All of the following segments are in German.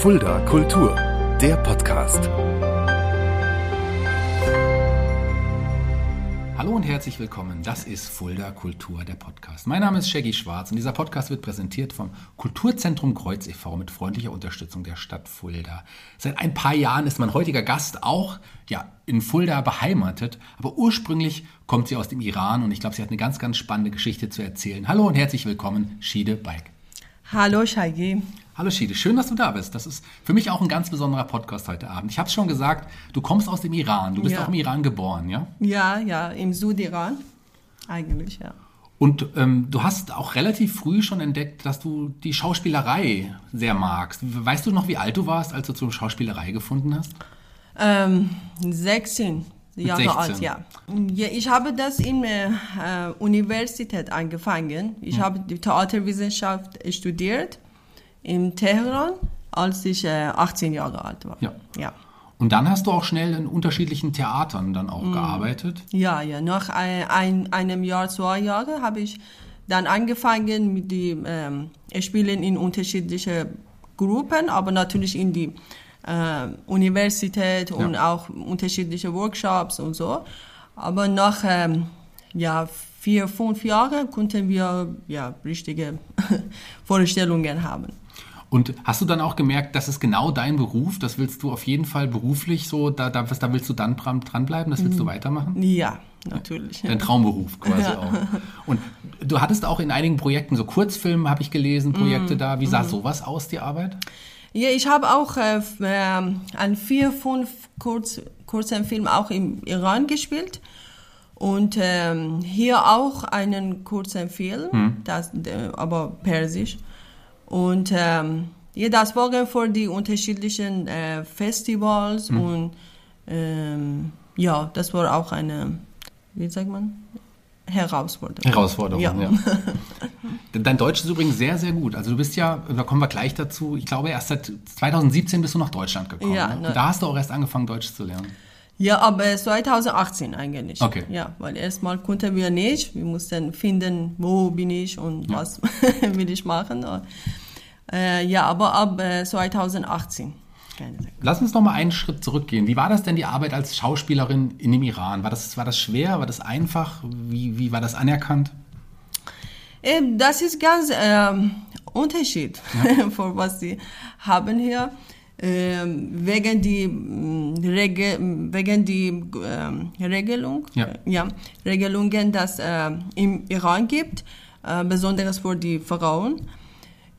Fulda Kultur, der Podcast. Hallo und herzlich willkommen. Das ist Fulda Kultur, der Podcast. Mein Name ist Shaggy Schwarz und dieser Podcast wird präsentiert vom Kulturzentrum Kreuz e.V. mit freundlicher Unterstützung der Stadt Fulda. Seit ein paar Jahren ist mein heutiger Gast auch ja, in Fulda beheimatet, aber ursprünglich kommt sie aus dem Iran und ich glaube, sie hat eine ganz, ganz spannende Geschichte zu erzählen. Hallo und herzlich willkommen, Shide Baik. Hallo Shaggy. Hallo Shide, schön, dass du da bist. Das ist für mich auch ein ganz besonderer Podcast heute Abend. Ich habe es schon gesagt, du kommst aus dem Iran, du bist Ja. auch im Iran geboren, ja? Ja, ja, im Südiran. Eigentlich, ja. Und ähm, du hast auch relativ früh schon entdeckt, dass du die Schauspielerei sehr magst. Weißt du noch, wie alt du warst, als du zur Schauspielerei gefunden hast? Ähm, 16 Jahre 16. alt, ja. ja. Ich habe das in der äh, Universität angefangen. Ich Hm. habe die Theaterwissenschaft studiert in Teheran, als ich äh, 18 Jahre alt war. Ja. Ja. Und dann hast du auch schnell in unterschiedlichen Theatern dann auch gearbeitet. Ja, ja. Nach ein, ein, einem Jahr, zwei Jahren habe ich dann angefangen mit dem ähm, Spielen in unterschiedliche Gruppen, aber natürlich in die äh, Universität und Ja. auch unterschiedliche Workshops und so. Aber nach ähm, ja, vier, fünf Jahren konnten wir ja, richtige Vorstellungen haben. Und hast du dann auch gemerkt, das ist genau dein Beruf, das willst du auf jeden Fall beruflich so, da, da, da willst du dann dran- dranbleiben, das willst du weitermachen? Ja, natürlich. Dein Traumberuf quasi auch. Und du hattest auch in einigen Projekten, so Kurzfilme habe ich gelesen, Projekte da. Wie sah sowas aus, die Arbeit? Ja, ich habe auch äh, ähm, an vier, fünf Kurz, kurzen Film auch im Iran gespielt und ähm, hier auch einen kurzen Film, das, äh, aber persisch. Und ähm, ja, das waren für die unterschiedlichen äh, Festivals und ähm, ja, das war auch eine, wie sagt man, Herausforderung. Herausforderung, ja. Ja. Dein Deutsch ist übrigens sehr, sehr gut. Also du bist ja, da kommen wir gleich dazu, ich glaube erst seit 2017 bist du nach Deutschland gekommen. Ja, ne? ne. Und da hast du auch erst angefangen, Deutsch zu lernen. Ja, aber 2018 eigentlich. Okay. Ja, weil erstmal konnten wir nicht. Wir mussten finden, wo bin ich und was will ich machen. Äh, ja, aber ab äh, 2018. Keine Sache. Lass uns noch mal einen Schritt zurückgehen. Wie war das denn die Arbeit als Schauspielerin in dem Iran? War das, war das schwer? War das einfach? Wie, wie war das anerkannt? Ähm, Das ist ganz ähm, Unterschied für was sie haben hier. Ähm, wegen die mm, Rege wegen die ähm, Regelung, Ja. ja, Regelungen, das äh, im Iran gibt, äh, besonders für die Frauen.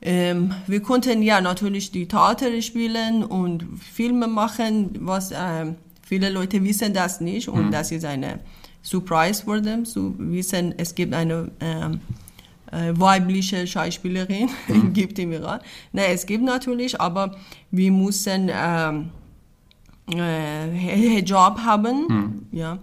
Ähm, wir konnten ja natürlich die Theater spielen und Filme machen, was ähm, viele Leute wissen das nicht und das ist eine Surprise für them zu wissen, es gibt eine ähm, äh, weibliche Schauspielerin gibt im Iran. Nein, es gibt natürlich, aber wir müssen ähm, äh, Hijab haben, ja.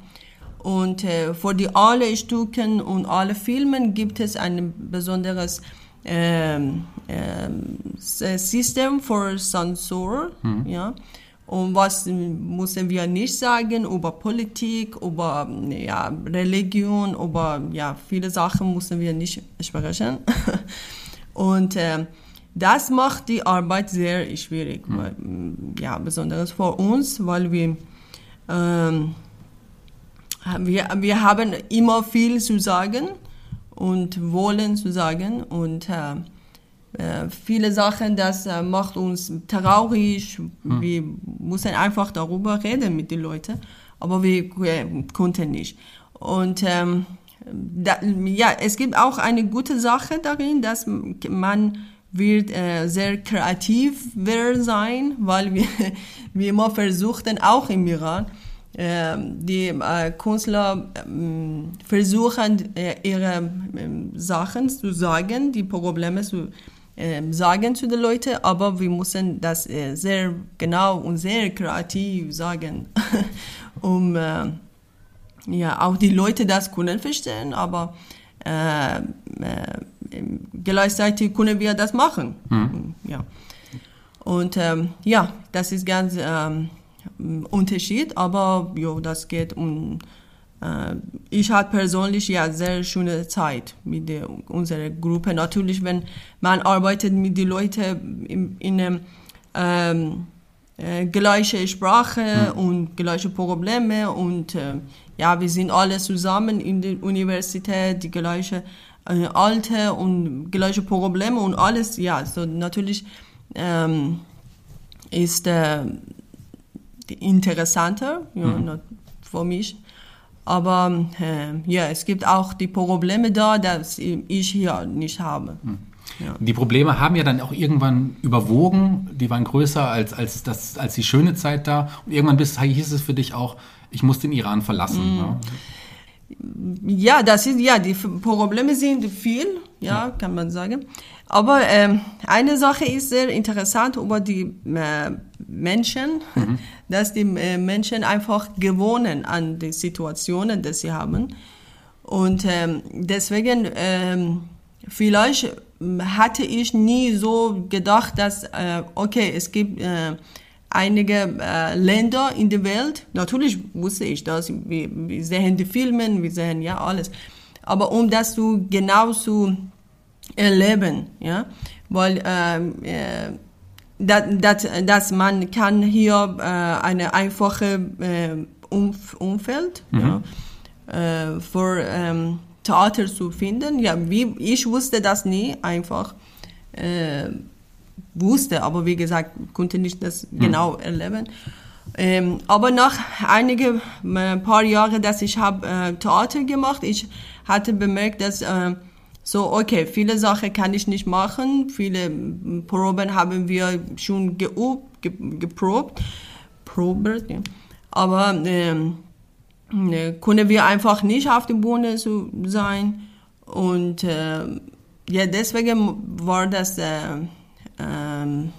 Und äh, für die alle Stücken und alle Filmen gibt es ein besonderes ähm, ähm, System für Zensur, ja. Und was müssen wir nicht sagen über Politik, über ja, Religion, über ja, viele Sachen müssen wir nicht sprechen. Und ähm, das macht die Arbeit sehr schwierig, weil, ja, besonders für uns, weil wir ähm, wir, wir haben immer viel zu sagen und wollen zu sagen und äh, äh, viele Sachen, das äh, macht uns traurig. Wir müssen einfach darüber reden mit den Leuten, aber wir konnten nicht. Und ähm, da, ja, es gibt auch eine gute Sache darin, dass man wird äh, sehr kreativ wird sein, weil wir, wir immer versuchten, auch im Iran, die äh, Künstler ähm, versuchen, äh, ihre ähm, Sachen zu sagen, die Probleme zu ähm, sagen zu den Leuten, aber wir müssen das äh, sehr genau und sehr kreativ sagen, um ja, auch die Leute das können verstehen, aber äh, gleichzeitig können wir das machen. Ja. Und ähm, ja, das ist ganz ähm, Unterschied, aber jo, das geht um. Äh, ich hatte persönlich ja sehr schöne Zeit mit der, unserer Gruppe. Natürlich, wenn man arbeitet mit den Leuten in, in einem ähm, äh, gleiche Sprache mhm. und gleiche Probleme und äh, ja, wir sind alle zusammen in der Universität, die gleiche äh, Alter und gleiche Probleme und alles, ja, so natürlich ähm, ist äh, interessanter ja, mhm. für mich. Aber äh, ja, es gibt auch die Probleme da, dass ich hier nicht habe. Mhm. Ja. Die Probleme haben ja dann auch irgendwann überwogen, die waren größer als, als, das, als die schöne Zeit da. Und irgendwann bist, hieß es für dich auch, ich muss den Iran verlassen. Mhm. Ja. Ja, das ist, ja, die Probleme sind viel, ja, kann man sagen. Aber ähm, eine Sache ist sehr interessant über die äh, Menschen, mhm. dass die äh, Menschen einfach gewohnen an die Situationen, die sie haben. Und ähm, deswegen, ähm, vielleicht hatte ich nie so gedacht, dass, äh, okay, es gibt äh, einige äh, Länder in der Welt, natürlich wusste ich das, wir, wir sehen die Filme, wir sehen ja alles, aber um das zu genau zu erleben, ja, weil ähm, äh, dass, dass, dass man kann hier äh, eine einfache äh, Umf Umfeld mhm. ja, äh, für ähm, Theater zu finden. Ja, wie, ich wusste das nie einfach. Äh, wusste, aber wie gesagt, konnte nicht das mhm. genau erleben. Ähm, aber nach einigen äh, paar Jahren, dass ich habe äh, Theater gemacht, ich hatte bemerkt, dass äh, so okay, viele Sachen kann ich nicht machen, viele Proben haben wir schon geübt, ge geprobt, probert, ja. aber ähm, ne, können wir einfach nicht auf dem Bühne so sein und äh, ja deswegen war das äh, ähm,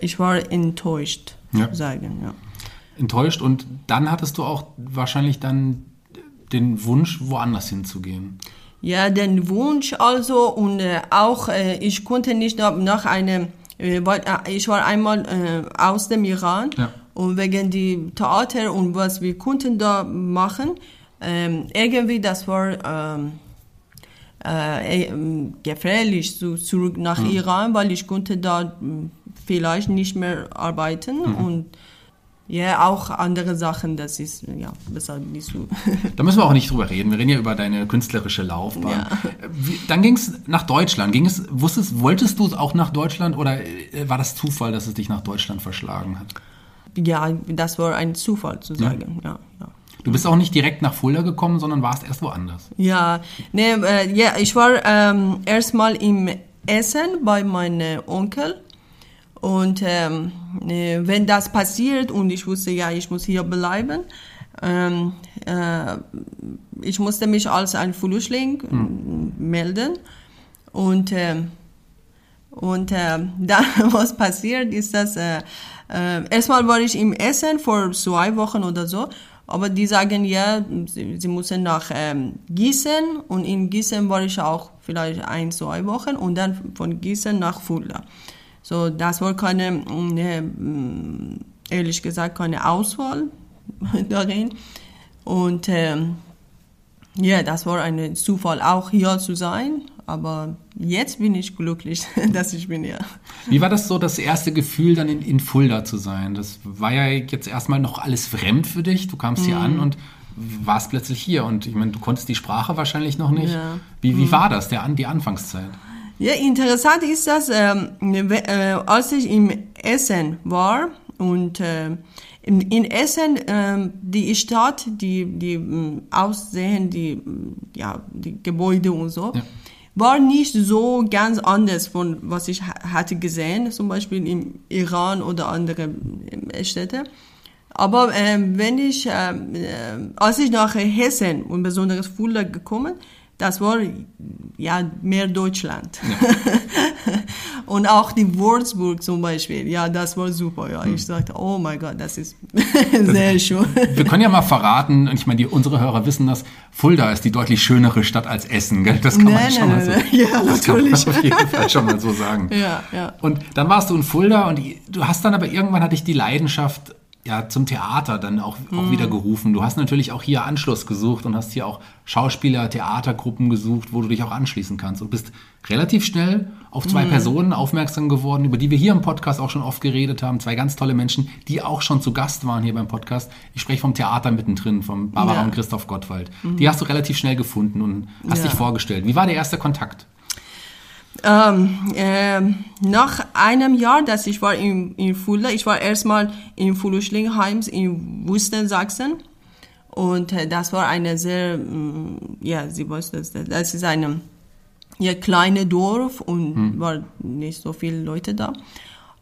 ich war enttäuscht, ja. sagen. Ja. Enttäuscht und dann hattest du auch wahrscheinlich dann den Wunsch, woanders hinzugehen. Ja, den Wunsch also und äh, auch äh, ich konnte nicht noch, nach einem, äh, äh, ich war einmal äh, aus dem Iran ja. und wegen die Theater und was wir konnten da machen, ähm, irgendwie das war ähm, äh, äh, gefährlich zu, zurück nach mhm. Iran, weil ich konnte da hm, vielleicht nicht mehr arbeiten mhm. und ja, auch andere Sachen, das ist ja besser nicht so. Da müssen wir auch nicht drüber reden. Wir reden ja über deine künstlerische Laufbahn. Ja. Wie, dann ging es nach Deutschland. Ging es, wusstest, wolltest du auch nach Deutschland oder äh, war das Zufall, dass es dich nach Deutschland verschlagen hat? Ja, das war ein Zufall zu sagen. Ja, ja. ja. Du bist auch nicht direkt nach Fulda gekommen, sondern warst erst woanders. Ja, nee, äh, ja, ich war ähm, erstmal im Essen bei meinem Onkel. Und ähm, äh, wenn das passiert und ich wusste, ja, ich muss hier bleiben, ähm, äh, ich musste mich als ein Flüchtling hm. melden. Und, äh, und äh, dann, was passiert, ist, dass äh, äh, erstmal war ich im Essen vor zwei Wochen oder so aber die sagen ja, sie, sie müssen nach ähm, Gießen und in Gießen war ich auch vielleicht ein, zwei Wochen und dann von Gießen nach Fulda. So, das war keine, ne, ehrlich gesagt, keine Auswahl darin. Und ähm, ja, das war ein Zufall, auch hier zu sein. Aber jetzt bin ich glücklich, dass ich bin hier. Wie war das so, das erste Gefühl, dann in, in Fulda zu sein? Das war ja jetzt erstmal noch alles fremd für dich. Du kamst hier mhm. an und warst plötzlich hier. Und ich meine, du konntest die Sprache wahrscheinlich noch nicht. Ja. Wie, wie mhm. war das, der, die Anfangszeit? Ja, interessant ist das, ähm, äh, als ich im Essen war und äh, in, in Essen, äh, die Stadt, die, die äh, Aussehen, die, ja, die Gebäude und so, ja war nicht so ganz anders von was ich hatte gesehen, zum Beispiel im Iran oder andere äh, Städte. Aber äh, wenn ich, äh, als ich nach Hessen und besonders Fulda gekommen, das war ja mehr Deutschland. Ja. und auch die Würzburg zum Beispiel, ja, das war super. Ja, hm. ich sagte, oh mein Gott, das ist sehr das, schön. Wir können ja mal verraten, und ich meine, die, unsere Hörer wissen das, Fulda ist die deutlich schönere Stadt als Essen, gell? Das kann man nein, schon nein, mal so. Nein. Ja, das natürlich. kann man auf jeden Fall schon mal so sagen. Ja, ja. Und dann warst du in Fulda und du hast dann aber irgendwann hatte ich die Leidenschaft ja zum Theater dann auch, auch wieder gerufen. Du hast natürlich auch hier Anschluss gesucht und hast hier auch Schauspieler, Theatergruppen gesucht, wo du dich auch anschließen kannst und bist relativ schnell auf zwei Personen aufmerksam geworden, über die wir hier im Podcast auch schon oft geredet haben. Zwei ganz tolle Menschen, die auch schon zu Gast waren hier beim Podcast. Ich spreche vom Theater mittendrin, vom Barbara Ja. und Christoph Gottwald. Die hast du relativ schnell gefunden und hast Ja. dich vorgestellt. Wie war der erste Kontakt? Ähm, ähm, nach einem Jahr, dass ich war in, in Fulda, ich war erstmal in Fulda-Schlingheims in Wüstensachsen und äh, das war eine sehr, mm, ja, sie weiß das, das ist eine ja, kleine Dorf und war nicht so viele Leute da.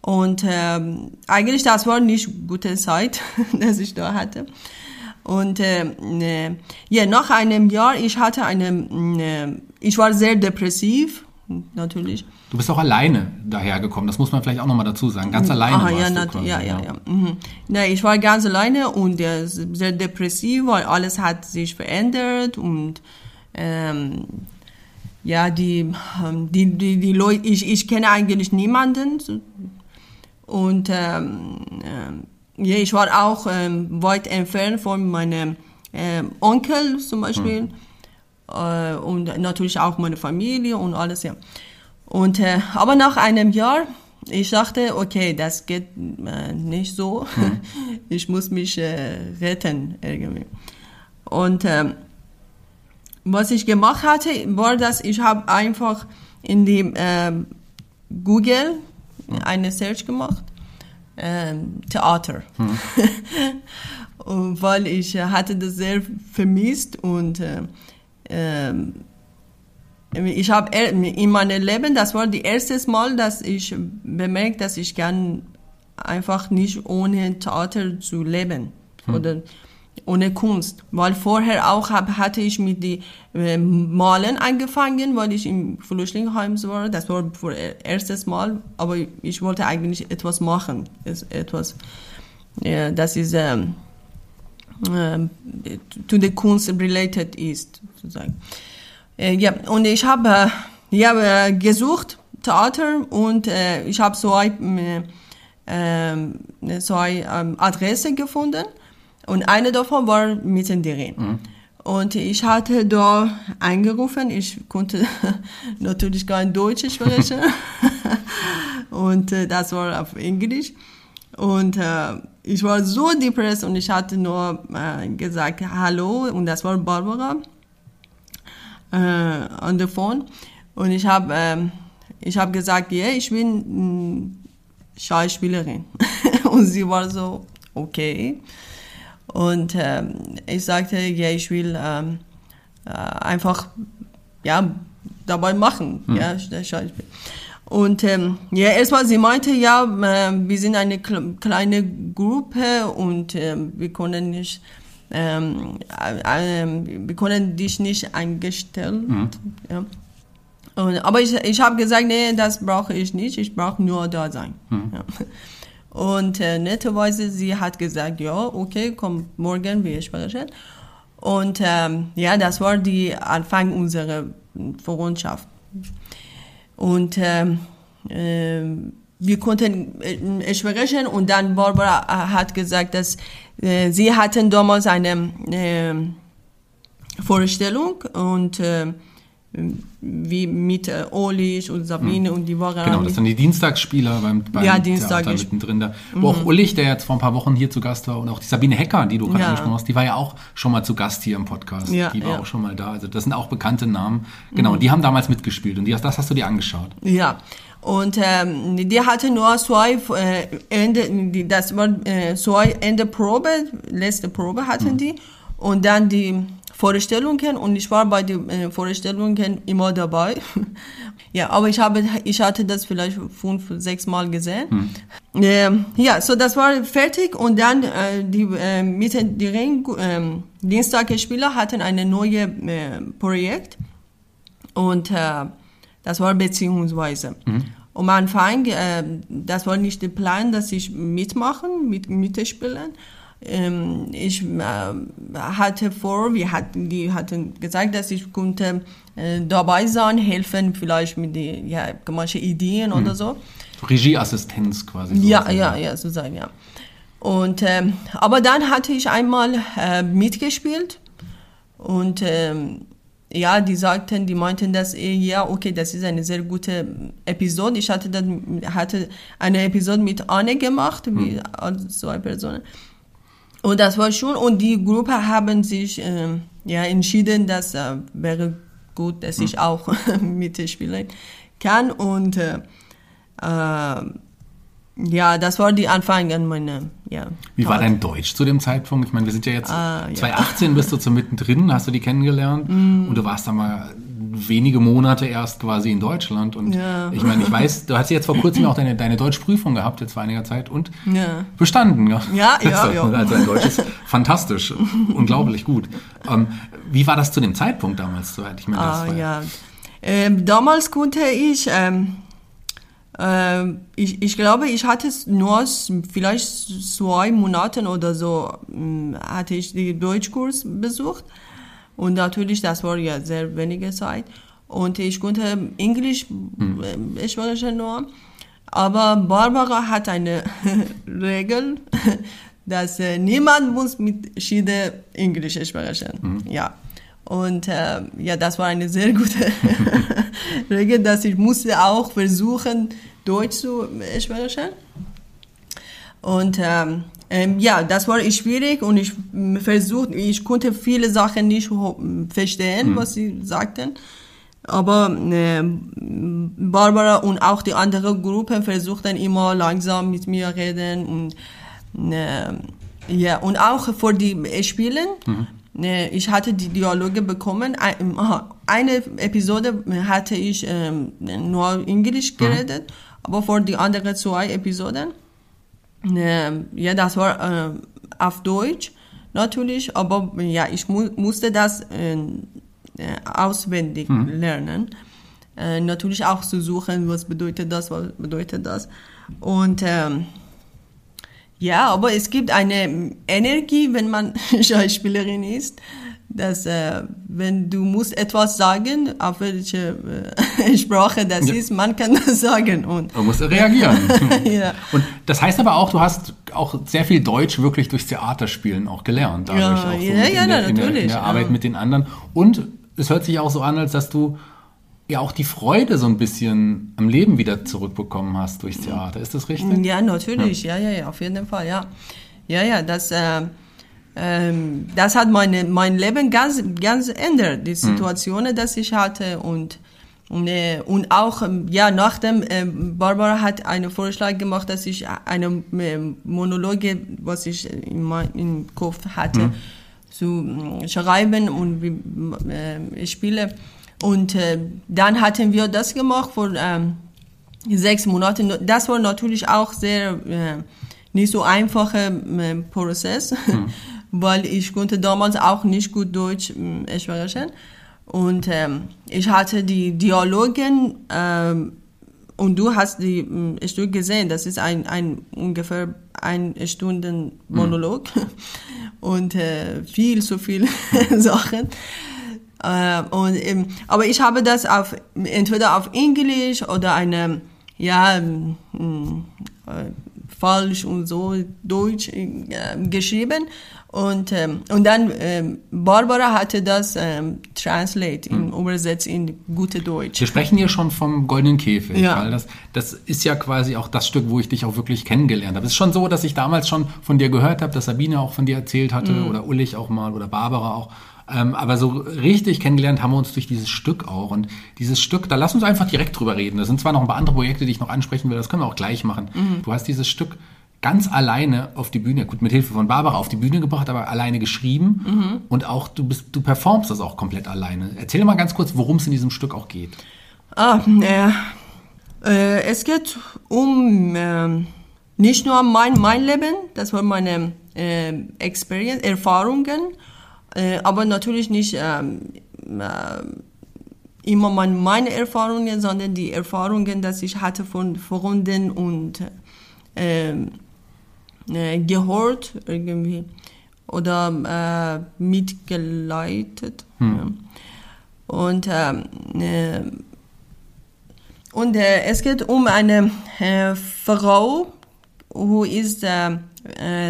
Und ähm, eigentlich das war nicht gute Zeit, dass ich da hatte. Und äh, ne, ja, nach einem Jahr, ich hatte eine, ne, ich war sehr depressiv, natürlich. Du bist auch alleine dahergekommen, das muss man vielleicht auch nochmal dazu sagen. Ganz alleine Aha, warst ja, du quasi, ja, ja, ja. Mhm. Nee, ich war ganz alleine und äh, sehr depressiv, weil alles hat sich verändert und ähm, ja, die, ähm, die, die, die Leute, ich, ich kenne eigentlich niemanden und ähm, ähm, ja, ich war auch ähm, weit entfernt von meinem ähm, Onkel zum Beispiel äh, und natürlich auch meine Familie und alles, ja. Und, äh, aber nach einem Jahr, ich dachte, okay, das geht äh, nicht so. Ich muss mich äh, retten irgendwie. Und ähm, was ich gemacht hatte, war, dass ich habe einfach in die ähm, Google eine Search gemacht, ähm, Theater. und weil ich äh, hatte das sehr vermisst und äh, ich habe in meinem Leben, das war das erste Mal, dass ich bemerkt, dass ich gern einfach nicht ohne Theater zu leben oder ohne Kunst, weil vorher auch hab, hatte ich mit die äh, Malen angefangen, weil ich im Flüchtlingsheim war. Das war für erstes Mal, aber ich wollte eigentlich etwas machen, etwas, ja, das ist ähm, to the Kunst related ist, sozusagen. Äh, ja, und ich habe ich hab, äh, gesucht Theater und äh, ich habe zwei, äh, äh, zwei ähm, Adressen gefunden und eine davon war mittendrin. Mhm. Und ich hatte da angerufen, ich konnte natürlich kein Deutsch sprechen und das war auf Englisch. Und äh, ich war so depressiert und ich hatte nur äh, gesagt Hallo und das war Barbara äh, an der Phone. Und ich habe ähm, ich habe gesagt ja ich bin mh, Schauspielerin. Und sie war so okay. Und ähm, ich sagte ja ich will ähm, äh, einfach ja dabei machen mhm. ja Schauspiel und ähm, ja, erstmal, sie meinte, ja, äh, wir sind eine kleine Gruppe und äh, wir können nicht, ähm, äh, wir können dich nicht eingestellt. Mhm. Ja. Und, aber ich, ich habe gesagt, nee, das brauche ich nicht, ich brauche nur da sein. Mhm. Ja. Und äh, netterweise, sie hat gesagt, ja, okay, komm, morgen wir sprechen. Und ähm, ja, das war die Anfang unserer Freundschaft. Und ähm, äh, wir konnten äh, sprechen und dann Barbara hat gesagt, dass äh, sie hatten damals eine äh, Vorstellung. Und äh, wie mit äh, Ulrich und Sabine hm. und die waren genau das sind die Dienstagsspieler beim, beim ja, Dienstag Theater mittendrin da wo mhm. auch Ulrich der jetzt vor ein paar Wochen hier zu Gast war und auch die Sabine Hecker die du gerade ja. angesprochen hast die war ja auch schon mal zu Gast hier im Podcast ja, die war ja. auch schon mal da also das sind auch bekannte Namen genau mhm. die haben damals mitgespielt und die, das hast du dir angeschaut ja und ähm, die hatte nur zwei äh, Ende das war äh, zwei Ende Probe letzte Probe hatten mhm. die und dann die Vorstellungen und ich war bei den äh, Vorstellungen immer dabei. ja, aber ich habe, ich hatte das vielleicht fünf, sechs Mal gesehen. Hm. Äh, ja, so das war fertig und dann äh, die äh, mit die Ring, äh, Dienstagspieler hatten eine neue äh, Projekt und äh, das war beziehungsweise. Hm. Am Anfang, äh, das war nicht der Plan, dass ich mitmachen, mit mitspielen ähm, ich äh, hatte vor, wir hatten, die hatten gesagt, dass ich konnte äh, dabei sein, helfen, vielleicht mit den ja, manche Ideen mhm. oder so. Regieassistenz quasi. Ja, ja, ja, sozusagen, ja. Und, ähm, aber dann hatte ich einmal äh, mitgespielt und ähm, ja, die sagten, die meinten, dass äh, ja, okay, das ist eine sehr gute Episode. Ich hatte dann hatte eine Episode mit Anne gemacht, wie als zwei Personen. Und das war schon. Und die Gruppe haben sich äh, ja entschieden, dass äh, wäre gut, dass ich auch mitspielen kann. Und äh, äh, ja, das war die Anfang an meiner, ja. Wie war dein Deutsch zu dem Zeitpunkt? Ich meine, wir sind ja jetzt, ah, ja. 2018 bist du zum mittendrin, hast du die kennengelernt mm. und du warst da mal wenige Monate erst quasi in Deutschland und ja. ich meine, ich weiß, du hast jetzt vor kurzem auch deine, deine Deutschprüfung gehabt, jetzt vor einiger Zeit und ja. bestanden. Ja, ja, ja. Also, ja. also dein Deutsch ist fantastisch, unglaublich gut. Ähm, wie war das zu dem Zeitpunkt damals? So, ich meine, ah, ja. Ähm, damals konnte ich... Ähm, ich, ich glaube, ich hatte nur vielleicht zwei Monate oder so, hm, hatte ich den Deutschkurs besucht. Und natürlich, das war ja sehr wenige Zeit. Und ich konnte Englisch mhm. sprechen nur. Aber Barbara hat eine Regel, dass äh, niemand muss mit Schiede Englisch sprechen. Mhm. Ja. Und äh, ja, das war eine sehr gute Regel, dass ich musste auch versuchen, Deutsch zu sprechen. Und ähm, ähm, ja, das war schwierig und ich versuchte, ich konnte viele Sachen nicht verstehen, mhm. was sie sagten. Aber äh, Barbara und auch die andere Gruppe versuchten immer langsam mit mir reden und äh, ja und auch vor die Spielen. Mhm ich hatte die Dialoge bekommen. Eine Episode hatte ich ähm, nur Englisch mhm. geredet, mhm. aber für die anderen zwei Episoden, äh, ja, das war äh, auf Deutsch natürlich, aber ja, ich mu musste das äh, auswendig mhm. lernen. Äh, natürlich auch zu suchen, was bedeutet das, was bedeutet das. Und ähm, ja, aber es gibt eine Energie, wenn man Schauspielerin ist, dass äh, wenn du musst etwas sagen, auf welche äh, Sprache das ja. ist, man kann das sagen und man muss reagieren. ja. Und das heißt aber auch, du hast auch sehr viel Deutsch wirklich durchs Theaterspielen auch gelernt, dadurch ja, auch so ja, ja, der, in, der, in der Arbeit mit den anderen. Und es hört sich auch so an, als dass du ja auch die Freude so ein bisschen am Leben wieder zurückbekommen hast durchs Theater. Ist das richtig? Ja, natürlich. Ja, ja, ja, auf jeden Fall, ja. Ja, ja, das, äh, ähm, das hat meine, mein Leben ganz, ganz ändert, die hm. Situationen, mhm. die ich hatte und, und, äh, auch, ähm, ja, nachdem äh, Barbara hat einen Vorschlag gemacht, dass ich eine äh, Monologe, was ich in meinem Kopf hatte, mhm. zu äh, schreiben und äh, ich spiele und äh, dann hatten wir das gemacht vor ähm, sechs Monaten. Das war natürlich auch sehr äh, nicht so einfacher äh, Prozess, mhm. weil ich konnte damals auch nicht gut Deutsch äh, sprechen. Und ähm, ich hatte die Dialogen ähm, und du hast die äh, Stück gesehen. Das ist ein, ein ungefähr ein Stunden Monolog mhm. und äh, viel zu viele Sachen. Äh, und, ähm, aber ich habe das auf, entweder auf Englisch oder eine, ja, ähm, äh, falsch und so Deutsch äh, geschrieben. Und, ähm, und dann ähm, Barbara hatte das ähm, translate, in, hm. übersetzt in gute Deutsch. Wir sprechen hier schon vom Goldenen Käfig, ja. weil das, das ist ja quasi auch das Stück, wo ich dich auch wirklich kennengelernt habe. Es ist schon so, dass ich damals schon von dir gehört habe, dass Sabine auch von dir erzählt hatte mhm. oder Ullich auch mal oder Barbara auch. Ähm, aber so richtig kennengelernt haben wir uns durch dieses Stück auch. Und dieses Stück, da lass uns einfach direkt drüber reden. Da sind zwar noch ein paar andere Projekte, die ich noch ansprechen will, das können wir auch gleich machen. Mhm. Du hast dieses Stück ganz alleine auf die Bühne, gut, mit Hilfe von Barbara auf die Bühne gebracht, aber alleine geschrieben. Mhm. Und auch du bist, du performst das auch komplett alleine. Erzähl mal ganz kurz, worum es in diesem Stück auch geht. Ah, äh, äh, es geht um äh, nicht nur mein, mein Leben, das war meine äh, Experience, Erfahrungen, äh, aber natürlich nicht ähm, äh, immer mein, meine Erfahrungen, sondern die Erfahrungen, die ich hatte von Freunden und ähm, äh, gehört irgendwie oder äh, mitgeleitet. Hm. Ja. Und, ähm, äh, und äh, es geht um eine äh, Frau, wo ist, äh,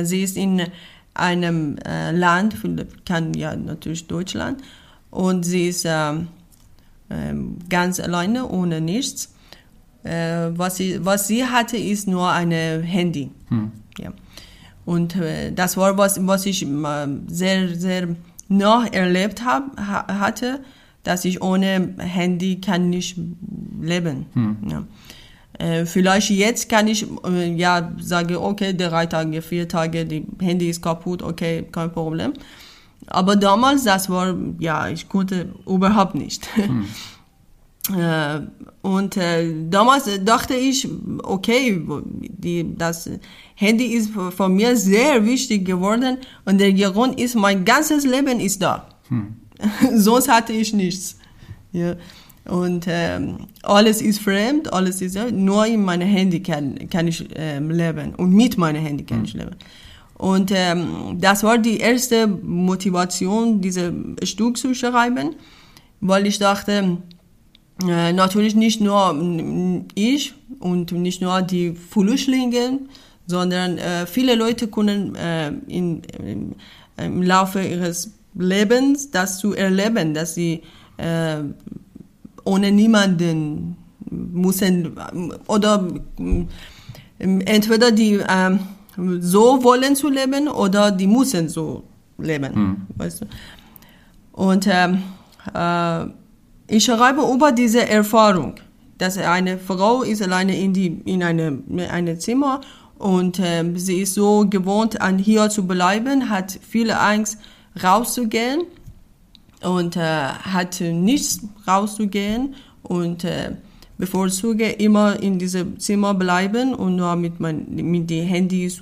sie ist in einem äh, Land, kann ja natürlich Deutschland, und sie ist äh, äh, ganz alleine, ohne nichts. Äh, was, sie, was sie hatte, ist nur ein Handy. Hm. Ja. Und äh, das war was, was ich sehr, sehr noch erlebt hab, hatte, dass ich ohne Handy kann nicht leben. Hm. Ja. Äh, vielleicht jetzt kann ich äh, ja sagen, okay, drei Tage, vier Tage, die Handy ist kaputt, okay, kein Problem. Aber damals, das war, ja, ich konnte überhaupt nicht. Hm. äh, und äh, damals dachte ich, okay, die, das Handy ist von mir sehr wichtig geworden und der Grund ist, mein ganzes Leben ist da. Hm. Sonst hatte ich nichts. Ja. Und ähm, alles ist fremd, alles ist nur in meinem Handy kann, kann ich ähm, leben und mit meinem Handy kann hm. ich leben. Und ähm, das war die erste Motivation, dieses Stück zu schreiben, weil ich dachte, äh, natürlich nicht nur ich und nicht nur die Flüchtlinge, sondern äh, viele Leute können äh, in, in, im Laufe ihres Lebens das zu erleben, dass sie äh, ohne niemanden müssen oder äh, entweder die äh, so wollen zu leben oder die müssen so leben, hm. weißt du? Und ähm, äh, ich schreibe über diese Erfahrung, dass eine Frau ist alleine in die in eine eine Zimmer und äh, sie ist so gewohnt, an hier zu bleiben, hat viele Angst, rauszugehen und äh, hat nichts rauszugehen und äh, bevorzuge immer in diesem Zimmer bleiben und nur mit, mein, mit den Handys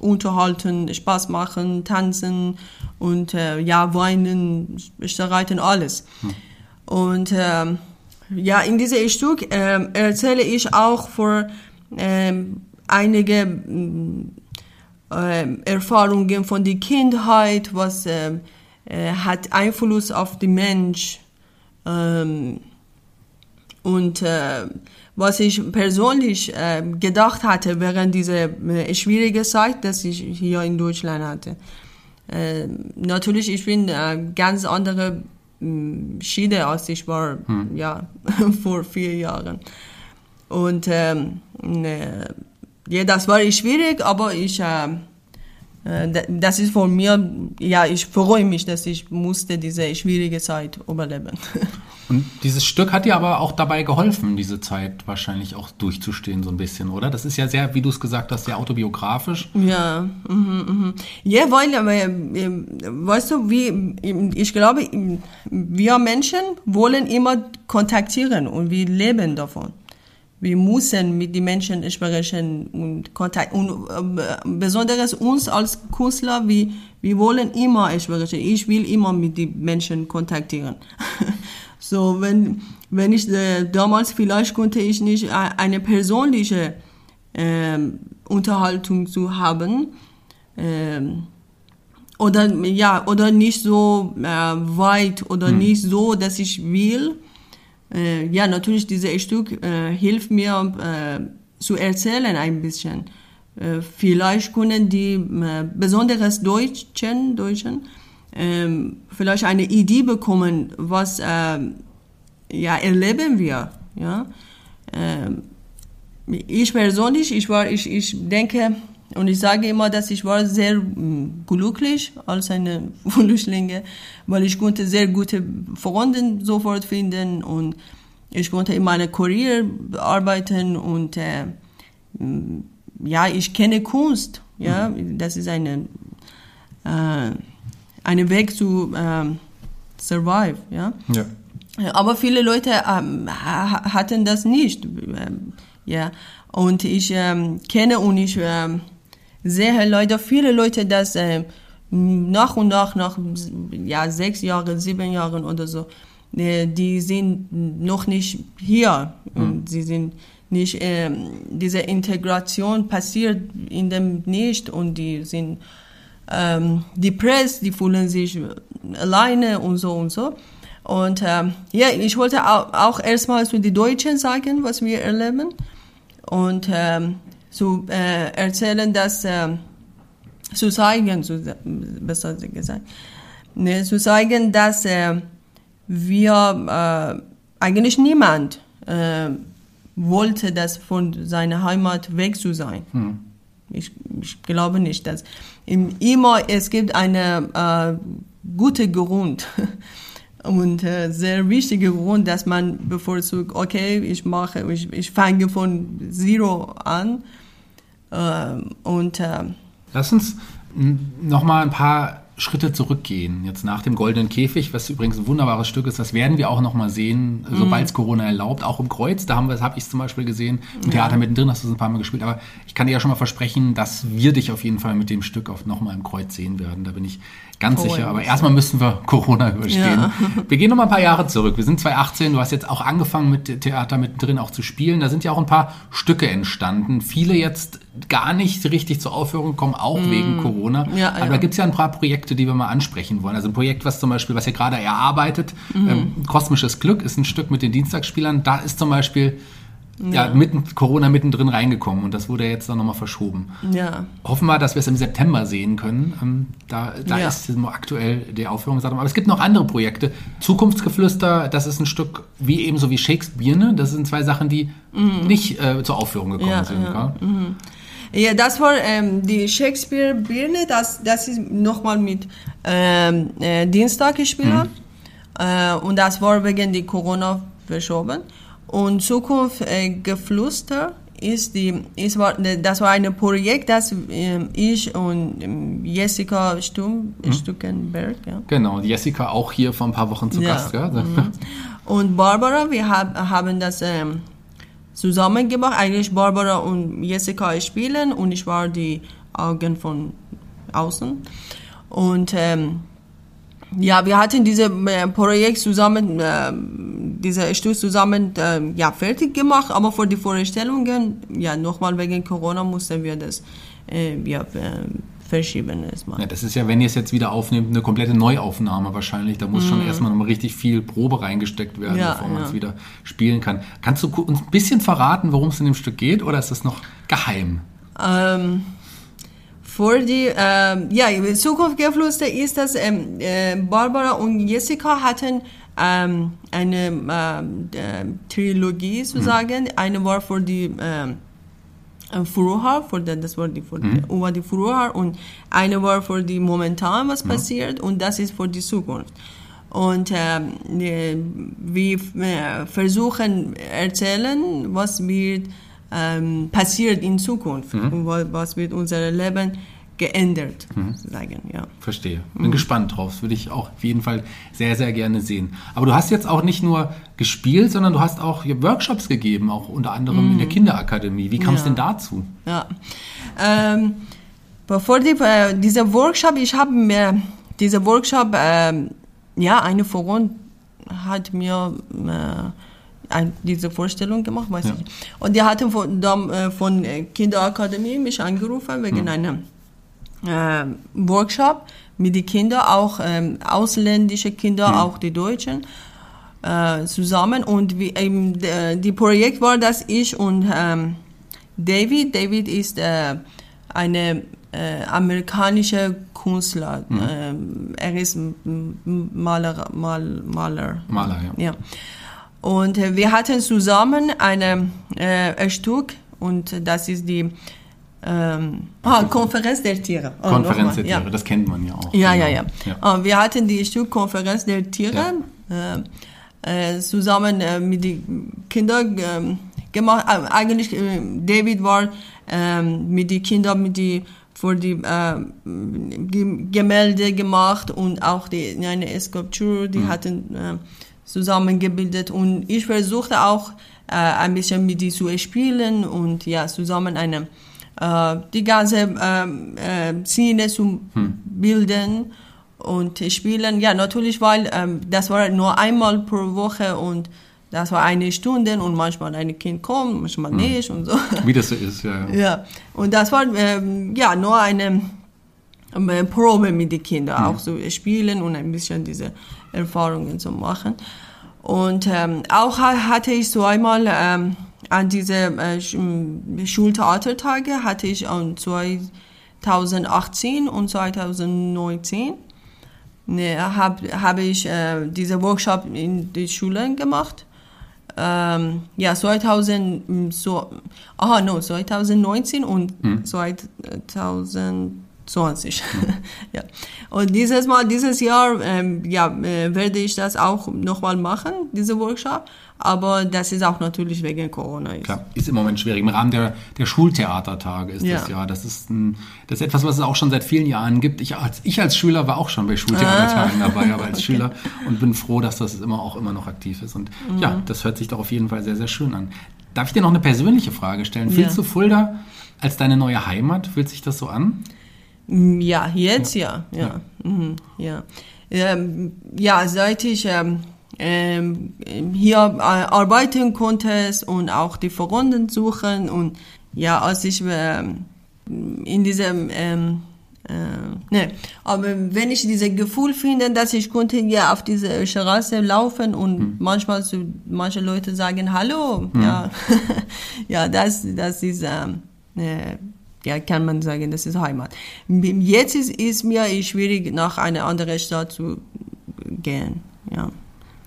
unterhalten, Spaß machen, tanzen und äh, ja, weinen, streiten, alles. Hm. Und äh, ja, in diesem Stück äh, erzähle ich auch für ähm, einige äh, Erfahrungen von der Kindheit, was äh, hat Einfluss auf den Mensch. Ähm, und äh, was ich persönlich äh, gedacht hatte während dieser äh, schwierigen Zeit, dass ich hier in Deutschland hatte. Äh, natürlich, ich bin äh, ganz andere äh, Schiede als ich war hm. ja, vor vier Jahren. Und ähm, äh, ja, das war schwierig, aber ich, äh das ist von mir, ja, ich freue mich, dass ich musste diese schwierige Zeit überleben. Und dieses Stück hat dir aber auch dabei geholfen, diese Zeit wahrscheinlich auch durchzustehen, so ein bisschen, oder? Das ist ja sehr, wie du es gesagt hast, sehr autobiografisch. Ja, mhm, mhm. ja, weil, äh, weißt du, wie, ich glaube, wir Menschen wollen immer kontaktieren und wir leben davon wir müssen mit den Menschen sprechen und Kontakt und äh, besonders uns als Künstler, wir, wir wollen immer sprechen. Ich will immer mit den Menschen kontaktieren. so wenn wenn ich äh, damals vielleicht konnte ich nicht eine persönliche äh, Unterhaltung zu haben äh, oder ja oder nicht so äh, weit oder hm. nicht so, dass ich will äh, ja, natürlich, dieses Stück äh, hilft mir äh, zu erzählen ein bisschen. Äh, vielleicht können die äh, besonders Deutschen, Deutschen ähm, vielleicht eine Idee bekommen, was ähm, ja, erleben wir. Ja? Ähm, ich persönlich, ich, war, ich, ich denke, und ich sage immer, dass ich war sehr mm, glücklich als eine Flüchtlinge, weil ich konnte sehr gute Freunde sofort finden und ich konnte in meiner Karriere arbeiten und äh, mm, ja, ich kenne Kunst. Ja, das ist eine äh, eine Weg zu äh, survive. Ja. ja. Aber viele Leute ähm, hatten das nicht. Ähm, ja, und ich ähm, kenne und ich ähm, sehe leider viele Leute, dass äh, nach und nach, nach ja, sechs Jahren, sieben Jahren oder so, äh, die sind noch nicht hier. Mhm. Sie sind nicht, äh, diese Integration passiert in dem nicht und die sind ähm, depressed, die fühlen sich alleine und so und so. Und ähm, ja, ich wollte auch, auch erstmal zu den Deutschen sagen, was wir erleben. Und ähm, zu äh, erzählen, dass äh, zu zeigen, zu, besser gesagt, ne, zu zeigen, dass äh, wir äh, eigentlich niemand äh, wollte, das von seiner Heimat weg zu sein. Hm. Ich, ich, glaube nicht, dass im, immer es gibt eine äh, gute Grund und äh, sehr wichtige Grund, dass man bevorzugt, okay, ich mache, ich, ich fange von Zero an und äh, Lass uns noch mal ein paar Schritte zurückgehen. Jetzt nach dem Goldenen Käfig, was übrigens ein wunderbares Stück ist, das werden wir auch noch mal sehen, mhm. sobald es Corona erlaubt. Auch im Kreuz, da haben wir, das habe ich zum Beispiel gesehen. Im ja. Theater mittendrin hast du es ein paar Mal gespielt. Aber ich kann dir ja schon mal versprechen, dass wir dich auf jeden Fall mit dem Stück auch noch mal im Kreuz sehen werden. Da bin ich Ganz Voll. sicher, aber erstmal müssen wir Corona überstehen. Ja. Wir gehen noch mal ein paar Jahre zurück. Wir sind 2018, du hast jetzt auch angefangen mit Theater mittendrin auch zu spielen. Da sind ja auch ein paar Stücke entstanden. Viele jetzt gar nicht richtig zur Aufführung kommen, auch mm. wegen Corona. Ja, aber ja. da gibt es ja ein paar Projekte, die wir mal ansprechen wollen. Also ein Projekt, was zum Beispiel, was ihr gerade erarbeitet, mm. ähm, Kosmisches Glück ist ein Stück mit den Dienstagsspielern. Da ist zum Beispiel ja. ja, mitten, Corona mittendrin reingekommen und das wurde jetzt dann nochmal verschoben. Ja. Hoffen wir, dass wir es im September sehen können. Ähm, da da ja. ist aktuell die Aufführungsdatum. Aber es gibt noch andere Projekte. Zukunftsgeflüster, das ist ein Stück wie ebenso wie Shakespeare. Ne? Das sind zwei Sachen, die mhm. nicht äh, zur Aufführung gekommen ja, sind. Ja. Mhm. Ja, das war ähm, die Shakespeare-Birne, das, das ist nochmal mit ähm, äh, Dienstag gespielt. Mhm. Äh, und das war wegen die Corona verschoben. Und Zukunft äh, Geflüster ist die, ist, das war ein Projekt, das äh, ich und ähm, Jessica Stum, mhm. Stuckenberg, ja. Genau, Jessica auch hier vor ein paar Wochen zu ja. Gast, ja. Mhm. Und Barbara, wir hab, haben das ähm, zusammen gemacht. Eigentlich Barbara und Jessica spielen und ich war die Augen von außen. Und ähm, ja, wir hatten dieses äh, Projekt zusammen, äh, dieser Stück zusammen äh, ja, fertig gemacht, aber für die Vorstellungen, ja, nochmal wegen Corona mussten wir das äh, ja, äh, verschieben erstmal. Ja, das ist ja, wenn ihr es jetzt wieder aufnehmt, eine komplette Neuaufnahme wahrscheinlich. Da muss mhm. schon erstmal nochmal richtig viel Probe reingesteckt werden, ja, bevor man es wieder spielen kann. Kannst du uns ein bisschen verraten, worum es in dem Stück geht, oder ist das noch geheim? Ähm für die ähm, ja, Zukunftsgeflüster ist das, ähm, äh, Barbara und Jessica hatten ähm, eine ähm, äh, Trilogie sozusagen. Mhm. Eine war für die ähm, Früher, für die, das war die, für mhm. die, über die Früher und eine war für die momentan, was mhm. passiert und das ist für die Zukunft. Und ähm, wir äh, versuchen erzählen, was wird ähm, passiert in Zukunft mhm. und was wird unser Leben geändert, mhm. sagen, ja. Verstehe. Bin mhm. gespannt drauf. Das würde ich auch auf jeden Fall sehr, sehr gerne sehen. Aber du hast jetzt auch nicht nur gespielt, sondern du hast auch Workshops gegeben, auch unter anderem mhm. in der mhm. Kinderakademie. Wie kam es ja. denn dazu? Ja. Ähm, bevor die, äh, dieser Workshop, ich habe mir dieser Workshop, äh, ja, eine Freundin hat mir äh, ein, diese Vorstellung gemacht, weiß ja. ich. Und die hatten von, äh, von Kinderakademie mich angerufen wegen mhm. einem äh, Workshop mit den Kindern, auch ähm, ausländische Kinder, mhm. auch die Deutschen, äh, zusammen. Und wie, ähm, die Projekt war, dass ich und ähm, David, David ist äh, eine äh, amerikanische Künstler. Mhm. Ähm, er ist Maler, Mal, Maler. Maler, ja. ja. Und äh, wir hatten zusammen eine, äh, ein Stück und das ist die ähm, ah, Konferenz der Tiere. Oh, Konferenz der Tiere, ja. das kennt man ja auch. Ja, genau. ja, ja. ja. Oh, wir hatten die Stück Konferenz der Tiere ja. äh, äh, zusammen äh, mit den Kindern ähm, gemacht. Äh, eigentlich, äh, David war mit den Kindern, mit die für die äh, Gemälde gemacht und auch die, eine Skulptur, die mhm. hatten zusammengebildet und ich versuchte auch ein bisschen mit die zu spielen und ja, zusammen eine äh, die ganze ähm, äh, Szene zu hm. bilden und spielen. Ja, natürlich, weil ähm, das war nur einmal pro Woche und das war eine Stunde und manchmal ein Kind kommt, manchmal hm. nicht und so. Wie das so ist, ja. Ja, ja. und das war ähm, ja nur eine äh, Probe mit den Kindern, hm. auch zu so spielen und ein bisschen diese Erfahrungen zu machen. Und ähm, auch hatte ich zweimal ähm, an diese äh, Schultheatertage hatte ich an 2018 und 2019 ne, habe hab ich äh, diese Workshop in den Schulen gemacht. Ähm, ja, 2000, so, aha, no, 2019 und hm. 2000 äh, 20. ja. Und dieses Mal, dieses Jahr, ähm, ja, äh, werde ich das auch nochmal machen, diese Workshop. Aber das ist auch natürlich wegen Corona. Ist. Klar, ist im Moment schwierig. Im Rahmen der, der Schultheatertage ist ja. das ja. Das ist, ein, das ist etwas, was es auch schon seit vielen Jahren gibt. Ich als, ich als Schüler war auch schon bei Schultheatertagen ah. dabei, aber als okay. Schüler und bin froh, dass das immer auch immer noch aktiv ist. Und mhm. ja, das hört sich doch auf jeden Fall sehr, sehr schön an. Darf ich dir noch eine persönliche Frage stellen? Fühlst ja. du Fulda als deine neue Heimat? Fühlt sich das so an? Ja, jetzt ja. Ja, ja. ja. Mhm, ja. Ähm, ja seit ich ähm, ähm, hier äh, arbeiten konntest und auch die Verwandten suchen. Und ja, als ich äh, in diesem, ähm, äh, ne, aber wenn ich dieses Gefühl finde, dass ich konnte ja auf diese Straße laufen und hm. manchmal so, manche Leute sagen Hallo, hm. ja, ja, das, das ist, ähm, äh, ja, kann man sagen, das ist Heimat. Jetzt ist, ist mir schwierig, nach einer anderen Stadt zu gehen, ja.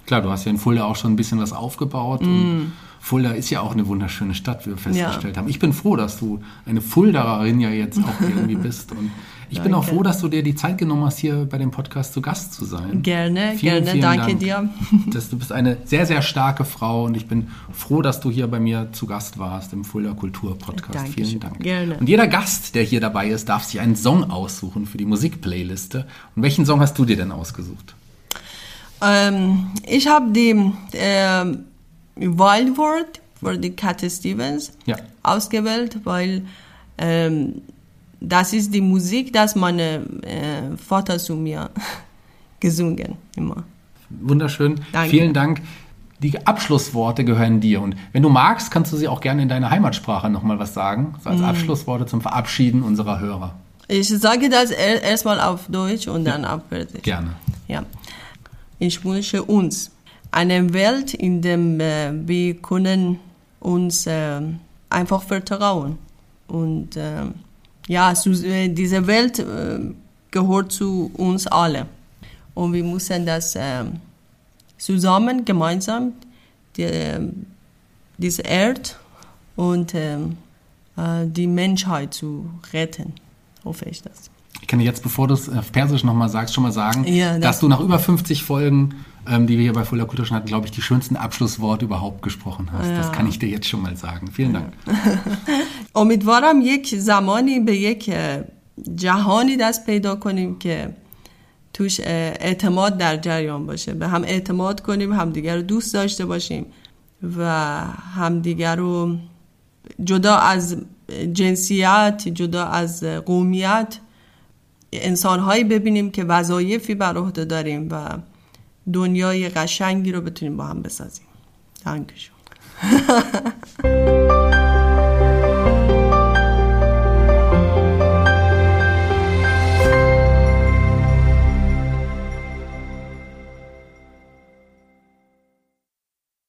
Klar, du hast ja in Fulda auch schon ein bisschen was aufgebaut. Mm. Fulda ist ja auch eine wunderschöne Stadt, wie wir festgestellt ja. haben. Ich bin froh, dass du eine Fuldaerin ja jetzt auch irgendwie bist. Und ich danke. bin auch froh, dass du dir die Zeit genommen hast, hier bei dem Podcast zu Gast zu sein. Gerne, vielen, gerne, vielen danke Dank. dir. Dass du bist eine sehr, sehr starke Frau und ich bin froh, dass du hier bei mir zu Gast warst im Fulda Kultur Podcast. Danke vielen Dank. Gerne. Und jeder Gast, der hier dabei ist, darf sich einen Song aussuchen für die Musikplayliste. Und welchen Song hast du dir denn ausgesucht? Ähm, ich habe die äh, Wild World die Cat Stevens ja. ausgewählt, weil ähm, das ist die Musik, das meine äh, Vater zu mir gesungen immer. Wunderschön. Danke. Vielen Dank. Die Abschlussworte gehören dir. Und wenn du magst, kannst du sie auch gerne in deiner Heimatsprache nochmal was sagen, so als mm. Abschlussworte zum Verabschieden unserer Hörer. Ich sage das erstmal auf Deutsch und dann ja. auf Persisch. Gerne. Ja. Ich wünsche uns eine Welt, in der äh, wir können uns äh, einfach vertrauen. Und äh, ja, äh, diese Welt äh, gehört zu uns alle. Und wir müssen das äh, zusammen, gemeinsam, die, diese Erde und die Menschheit zu retten, hoffe ich das Ich kann dir jetzt, bevor du es auf Persisch nochmal sagst, schon mal sagen, ja, das dass du nach über 50 Folgen, ähm, die wir hier bei Fuller Kultur schon hatten, glaube ich, die schönsten Abschlussworte überhaupt gesprochen hast. Ja. Das kann ich dir jetzt schon mal sagen. Vielen Dank. امیدوارم یک زمانی به یک جهانی دست پیدا کنیم که توش اعتماد در جریان باشه به هم اعتماد کنیم همدیگر رو دوست داشته باشیم و همدیگر رو جدا از جنسیت جدا از قومیت انسانهایی ببینیم که وظایفی بر عهده داریم و دنیای قشنگی رو بتونیم با هم بسازیم. دانکشون